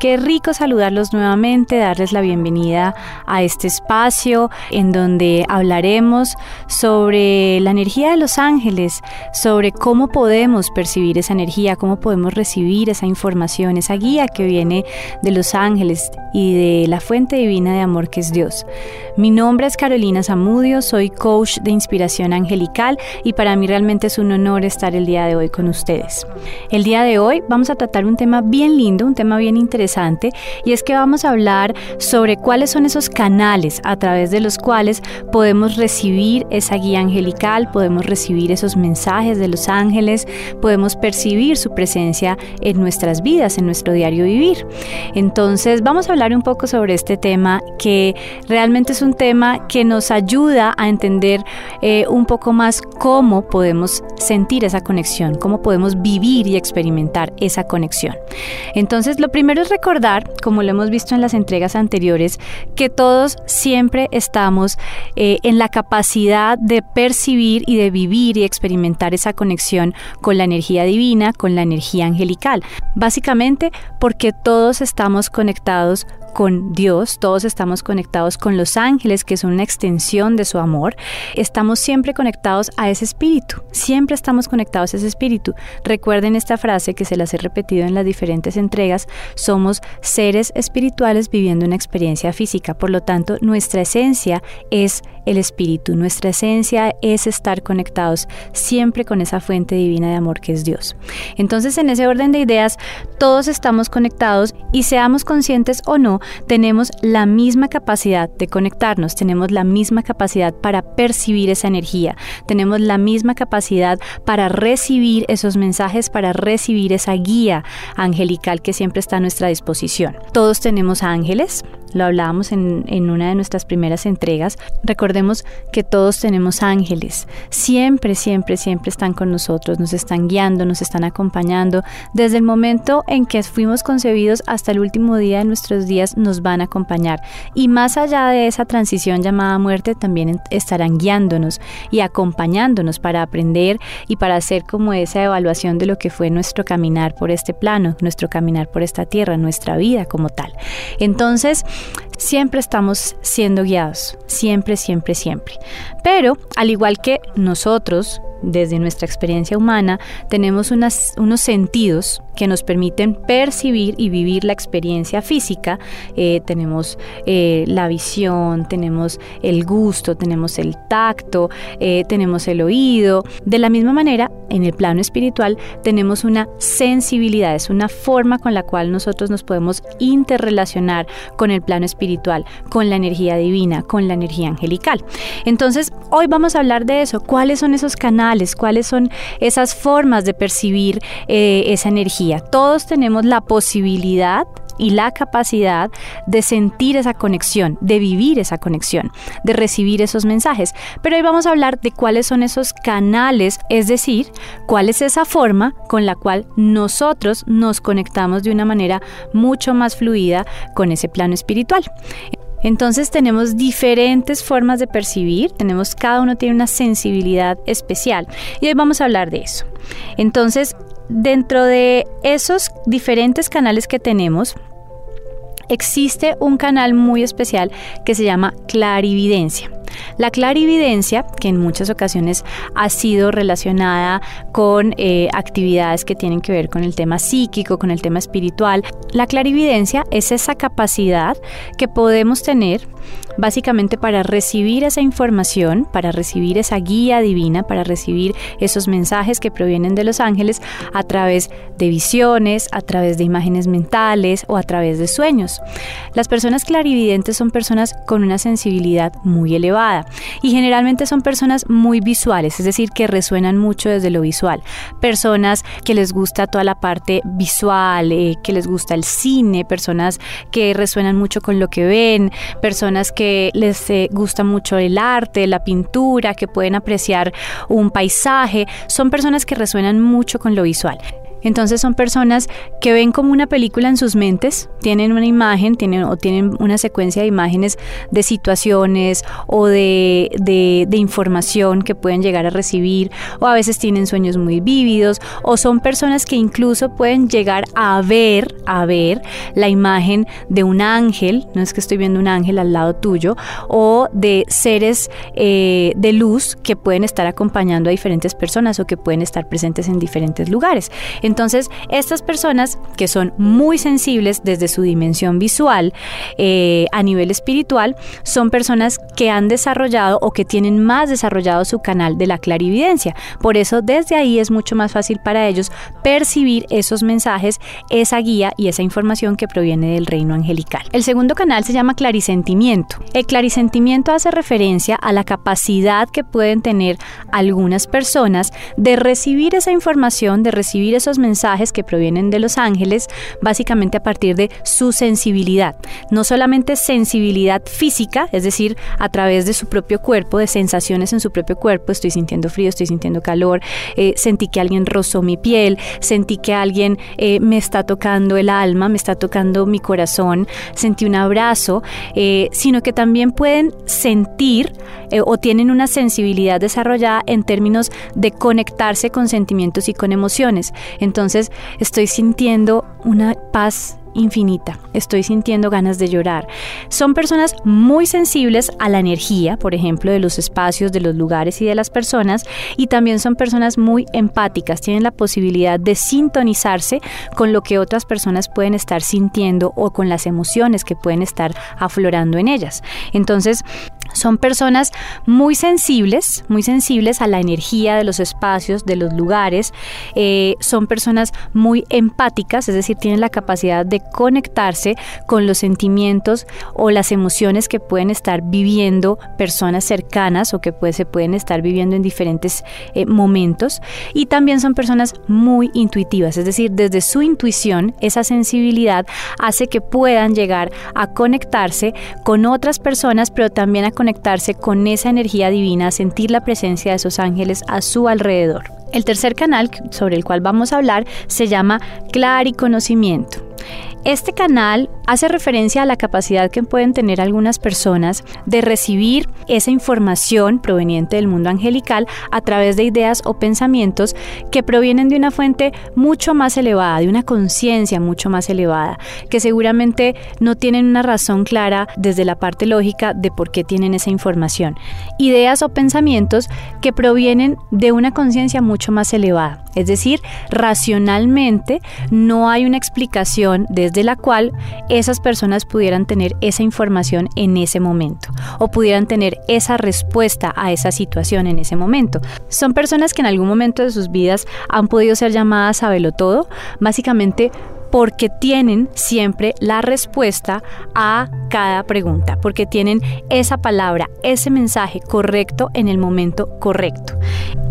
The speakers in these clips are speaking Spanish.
Qué rico saludarlos nuevamente, darles la bienvenida a este espacio en donde hablaremos sobre la energía de los ángeles, sobre cómo podemos percibir esa energía, cómo podemos recibir esa información, esa guía que viene de los ángeles y de la fuente divina de amor que es Dios. Mi nombre es Carolina Zamudio, soy coach de inspiración angelical y para mí realmente es un honor estar el día de hoy con ustedes. El día de hoy vamos a tratar un tema bien lindo, un tema bien interesante y es que vamos a hablar sobre cuáles son esos canales a través de los cuales podemos recibir esa guía angelical, podemos recibir esos mensajes de los ángeles, podemos percibir su presencia en nuestras vidas, en nuestro diario vivir. Entonces vamos a hablar un poco sobre este tema que realmente es un tema que nos ayuda a entender eh, un poco más cómo podemos sentir esa conexión, cómo podemos vivir y experimentar esa conexión. Entonces lo primero es recordar, como lo hemos visto en las entregas anteriores, que todos siempre estamos eh, en la capacidad de percibir y de vivir y experimentar esa conexión con la energía divina, con la energía angelical. Básicamente porque todos estamos conectados con Dios, todos estamos conectados con los ángeles, que son una extensión de su amor. Estamos siempre conectados a ese espíritu, siempre estamos conectados a ese espíritu. Recuerden esta frase que se las he repetido en las diferentes entregas, somos seres espirituales viviendo una experiencia física, por lo tanto nuestra esencia es el espíritu, nuestra esencia es estar conectados siempre con esa fuente divina de amor que es Dios. Entonces en ese orden de ideas, todos estamos conectados y seamos conscientes o no, tenemos la misma capacidad de conectarnos, tenemos la misma capacidad para percibir esa energía, tenemos la misma capacidad para recibir esos mensajes, para recibir esa guía angelical que siempre está a nuestra disposición. Todos tenemos ángeles, lo hablábamos en, en, una de nuestras primeras entregas. Recordemos que todos tenemos ángeles. Siempre, siempre, siempre están con nosotros, nos están guiando, nos están acompañando. Desde el momento en que fuimos concebidos hasta el último día de nuestros días nos van a acompañar. Y más allá de esa transición llamada muerte, también estarán guiándonos y acompañándonos para aprender y para hacer como esa evaluación de lo que fue nuestro caminar por este plano, nuestro caminar por esta tierra, nuestra vida como tal. Entonces, siempre estamos siendo guiados, siempre, siempre, siempre. Pero, al igual que nosotros, desde nuestra experiencia humana, tenemos unos sentidos que nos permiten percibir y vivir la experiencia física. Eh, tenemos eh, la visión, tenemos el gusto, tenemos el tacto, eh, tenemos el oído. De la misma manera, en el plano espiritual tenemos una sensibilidad, es una forma con la cual nosotros nos podemos interrelacionar con el plano espiritual, con la energía divina, con la energía angelical. Entonces, hoy vamos a hablar de eso. ¿Cuáles son esos canales? ¿Cuáles son esas formas de percibir esa energía? Todos tenemos la posibilidad y la capacidad de sentir esa conexión, de vivir esa conexión, de recibir esos mensajes. Pero hoy vamos a hablar de cuáles son esos canales, es decir, cuál es esa forma con la cual nosotros nos conectamos de una manera mucho más fluida con ese plano espiritual. Entonces tenemos diferentes formas de percibir, tenemos cada uno tiene una sensibilidad especial y hoy vamos a hablar de eso. Entonces, Dentro de esos diferentes canales que tenemos, existe un canal muy especial que se llama clarividencia. La clarividencia, que en muchas ocasiones ha sido relacionada con eh, actividades que tienen que ver con el tema psíquico, con el tema espiritual, la clarividencia es esa capacidad que podemos tener básicamente para recibir esa información, para recibir esa guía divina, para recibir esos mensajes que provienen de los ángeles a través de visiones, a través de imágenes mentales o a través de sueños. Las personas clarividentes son personas con una sensibilidad muy elevada y generalmente son personas muy visuales, es decir, que resuenan mucho desde lo visual. Personas que les gusta toda la parte visual, eh, que les gusta el cine, personas que resuenan mucho con lo que ven, personas que les eh, gusta mucho el arte, la pintura, que pueden apreciar un paisaje, son personas que resuenan mucho con lo visual. Entonces son personas que ven como una película en sus mentes, tienen una imagen tienen, o tienen una secuencia de imágenes de situaciones o de, de, información que pueden llegar a recibir o a veces tienen sueños muy vívidos o son personas que incluso pueden llegar a ver, a ver la imagen de un ángel, no es que estoy viendo un ángel al lado tuyo, o de seres eh, de luz que pueden estar acompañando a diferentes personas o que pueden estar presentes en diferentes lugares. Estas personas que son muy sensibles desde su dimensión visual eh, a nivel espiritual, son personas que han desarrollado o que tienen más desarrollado su canal de la clarividencia. Por eso, desde ahí es mucho más fácil para ellos percibir esos mensajes, esa guía y esa información que proviene del reino angelical. El segundo canal se llama clarisentimiento. El clarisentimiento hace referencia a la capacidad que pueden tener algunas personas de recibir esa información, de recibir esos mensajes que provienen de los ángeles, básicamente a partir de su sensibilidad. No solamente sensibilidad física, es decir, a través de su propio cuerpo, de sensaciones en su propio cuerpo, estoy sintiendo frío, estoy sintiendo calor, eh, sentí que alguien rozó mi piel, sentí que alguien eh, me está tocando el alma, me está tocando mi corazón, sentí un abrazo, eh, sino que también pueden sentir o tienen una sensibilidad desarrollada en términos de conectarse con sentimientos y con emociones. Entonces estoy sintiendo una paz infinita. Estoy sintiendo ganas de llorar. Son personas muy sensibles a la energía, por ejemplo, de los espacios, de los lugares y de las personas, y también son personas muy empáticas. Tienen la posibilidad de sintonizarse con lo que otras personas pueden estar sintiendo o con las emociones que pueden estar aflorando en ellas. Entonces, son personas muy sensibles, muy sensibles a la energía de los espacios, de los lugares. Eh, son personas muy empáticas, es decir, tienen la capacidad de conectarse con los sentimientos o las emociones que pueden estar viviendo personas cercanas o que se pueden estar viviendo en diferentes eh, momentos. Y también son personas muy intuitivas, es decir, desde su intuición, esa sensibilidad hace que puedan llegar a conectarse con otras personas, pero también a conectarse con esa energía divina, sentir la presencia de esos ángeles a su alrededor. El tercer canal sobre el cual vamos a hablar se llama Clariconocimiento. Este canal hace referencia a la capacidad que pueden tener algunas personas de recibir esa información proveniente del mundo angelical a través de ideas o pensamientos que provienen de una fuente mucho más elevada, de una conciencia mucho más elevada, que seguramente no tienen una razón clara desde la parte lógica de por qué tienen esa información. Ideas o pensamientos que provienen de una conciencia mucho más elevada, es decir, racionalmente no hay una explicación desde de la cual esas personas pudieran tener esa información en ese momento o pudieran tener esa respuesta a esa situación en ese momento. Son personas que en algún momento de sus vidas han podido ser llamadas a velo todo, básicamente porque tienen siempre la respuesta a cada pregunta, porque tienen esa palabra, ese mensaje correcto en el momento correcto.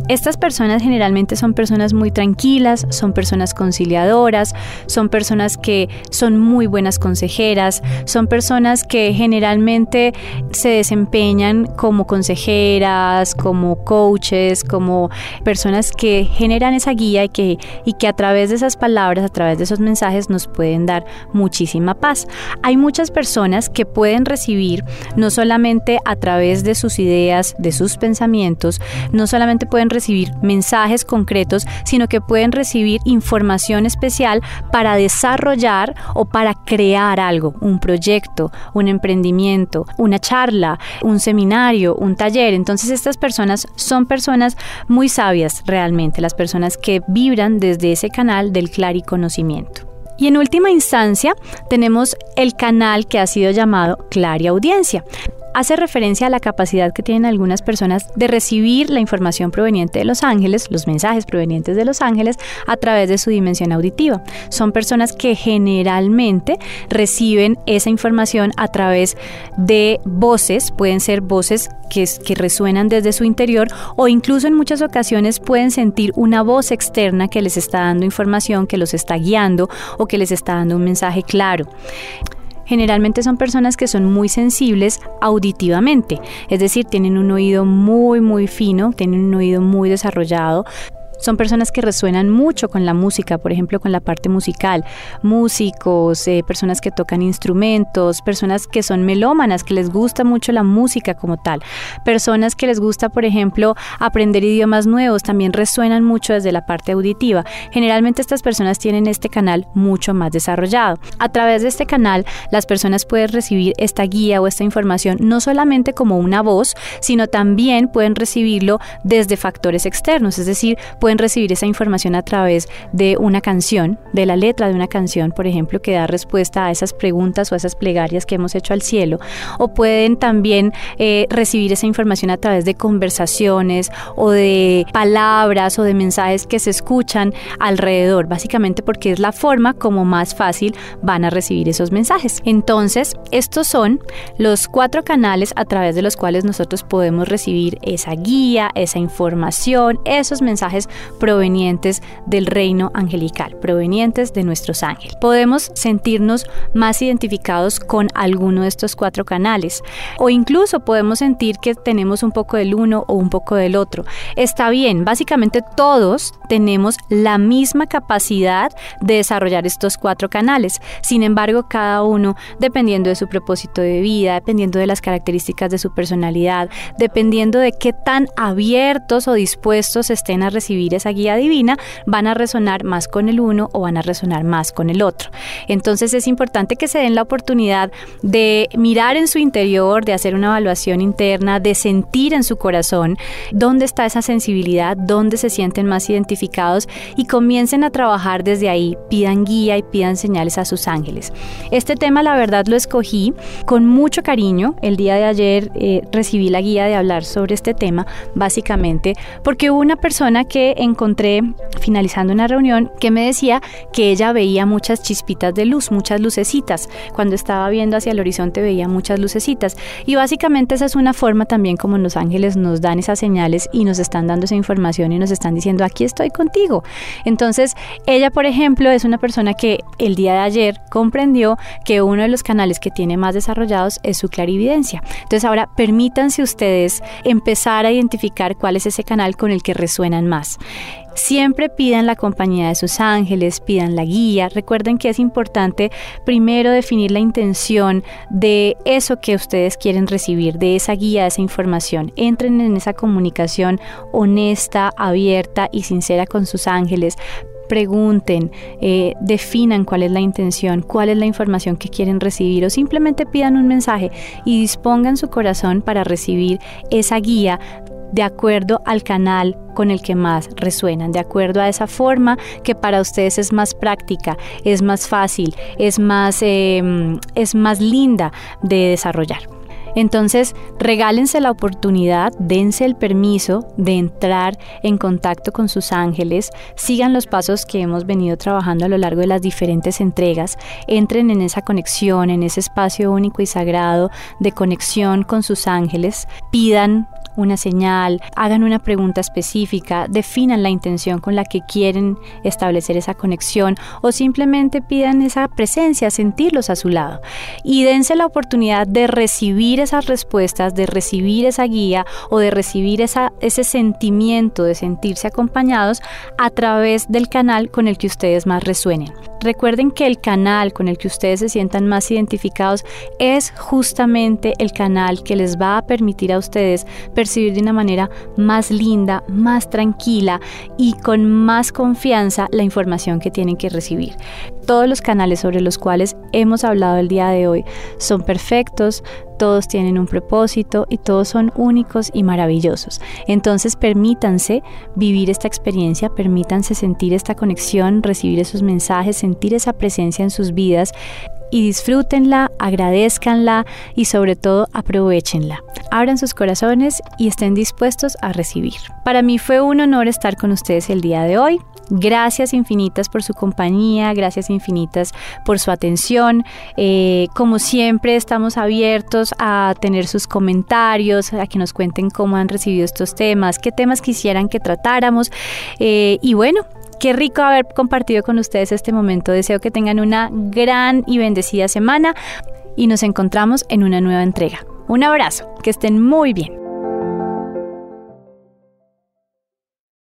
Estas personas generalmente son personas muy tranquilas, son personas conciliadoras, son personas que son muy buenas consejeras, son personas que generalmente se desempeñan como consejeras, como coaches, como personas que generan esa guía y que, y que a través de esas palabras, a través de esos mensajes nos pueden dar muchísima paz. Hay muchas personas que pueden recibir no solamente a través de sus ideas, de sus pensamientos, no solamente pueden recibir mensajes concretos, sino que pueden recibir información especial para desarrollar o para crear algo, un proyecto, un emprendimiento, una charla, un seminario, un taller. Entonces estas personas son personas muy sabias realmente, las personas que vibran desde ese canal del conocimiento. Y en última instancia tenemos el canal que ha sido llamado Audiencia hace referencia a la capacidad que tienen algunas personas de recibir la información proveniente de los ángeles, los mensajes provenientes de los ángeles, a través de su dimensión auditiva. Son personas que generalmente reciben esa información a través de voces, pueden ser voces que, resuenan desde su interior o incluso en muchas ocasiones pueden sentir una voz externa que les está dando información, que los está guiando o que les está dando un mensaje claro. Generalmente son personas que son muy sensibles auditivamente, es decir, tienen un oído muy muy fino, tienen un oído muy desarrollado, son personas que resuenan mucho con la música, por ejemplo, con la parte musical, músicos, eh, personas que tocan instrumentos, personas que son melómanas, que les gusta mucho la música como tal, personas que les gusta, por ejemplo, aprender idiomas nuevos, también resuenan mucho desde la parte auditiva. Generalmente estas personas tienen este canal mucho más desarrollado. A través de este canal, las personas pueden recibir esta guía o esta información no solamente como una voz, sino también pueden recibirlo desde factores externos, es decir, pueden recibir esa información a través de una canción, de la letra de una canción, por ejemplo, que da respuesta a esas preguntas o a esas plegarias que hemos hecho al cielo, o pueden también eh, recibir esa información a través de conversaciones o de palabras o de mensajes que se escuchan alrededor, básicamente porque es la forma como más fácil van a recibir esos mensajes. Entonces, estos son los cuatro canales a través de los cuales nosotros podemos recibir esa guía, esa información, esos mensajes provenientes del reino angelical, provenientes de nuestros ángeles. Podemos sentirnos más identificados con alguno de estos cuatro canales o incluso podemos sentir que tenemos un poco del uno o un poco del otro. Está bien, básicamente todos tenemos la misma capacidad de desarrollar estos cuatro canales. Sin embargo, cada uno, dependiendo de su propósito de vida, dependiendo de las características de su personalidad, dependiendo de qué tan abiertos o dispuestos estén a recibir esa guía divina, van a resonar más con el uno o van a resonar más con el otro. Entonces es importante que se den la oportunidad de mirar en su interior, de hacer una evaluación interna, de sentir en su corazón dónde está esa sensibilidad, dónde se sienten más identificados y comiencen a trabajar desde ahí, pidan guía y pidan señales a sus ángeles. Este tema la verdad lo escogí con mucho cariño. El día de ayer eh, recibí la guía de hablar sobre este tema, básicamente porque hubo una persona que encontré finalizando una reunión que me decía que ella veía muchas chispitas de luz, muchas lucecitas. Cuando estaba viendo hacia el horizonte veía muchas lucecitas. Y básicamente esa es una forma también como los ángeles nos dan esas señales y nos están dando esa información y nos están diciendo, aquí estoy contigo. Entonces, ella, por ejemplo, es una persona que el día de ayer comprendió que uno de los canales que tiene más desarrollados es su clarividencia. Entonces, ahora permítanse ustedes empezar a identificar cuál es ese canal con el que resuenan más. Siempre pidan la compañía de sus ángeles, pidan la guía. Recuerden que es importante primero definir la intención de eso que ustedes quieren recibir, de esa guía, de esa información. Entren en esa comunicación honesta, abierta y sincera con sus ángeles pregunten, eh, definan cuál es la intención, cuál es la información que quieren recibir o simplemente pidan un mensaje y dispongan su corazón para recibir esa guía de acuerdo al canal con el que más resuenan, de acuerdo a esa forma que para ustedes es más práctica, es más fácil, es más, em, es más linda de desarrollar. Entonces, regálense la oportunidad, dense el permiso de entrar en contacto con sus ángeles, sigan los pasos que hemos venido trabajando a lo largo de las diferentes entregas, entren en esa conexión, en ese espacio único y sagrado de conexión con sus ángeles, pidan una señal, hagan una pregunta específica, definan la intención con la que quieren establecer esa conexión o simplemente pidan esa presencia, sentirlos a su lado. Y dense la oportunidad de recibir esas respuestas, de recibir esa guía o de recibir esa, ese sentimiento de sentirse acompañados a través del canal con el que ustedes más resuenen. Recuerden que el canal con el que ustedes se sientan más identificados es justamente el canal que les va a permitir a ustedes percibir de una manera más linda, más tranquila y con más confianza la información que tienen que recibir. Todos los canales sobre los cuales hemos hablado el día de hoy son perfectos, todos tienen un propósito y todos son únicos y maravillosos. Entonces permítanse vivir esta experiencia, permítanse sentir esta conexión, recibir esos mensajes, sentir esa presencia en sus vidas y disfrútenla, agradezcanla y sobre todo aprovechenla. Abran sus corazones y estén dispuestos a recibir. Para mí fue un honor estar con ustedes el día de hoy. Gracias infinitas por su compañía, gracias infinitas por su atención. Eh, como siempre, estamos abiertos a tener sus comentarios, a que nos cuenten cómo han recibido estos temas, qué temas quisieran que tratáramos. Eh, y bueno, Qué rico haber compartido con ustedes este momento. Deseo que tengan una gran y bendecida semana y nos encontramos en una nueva entrega. Un abrazo, que estén muy bien.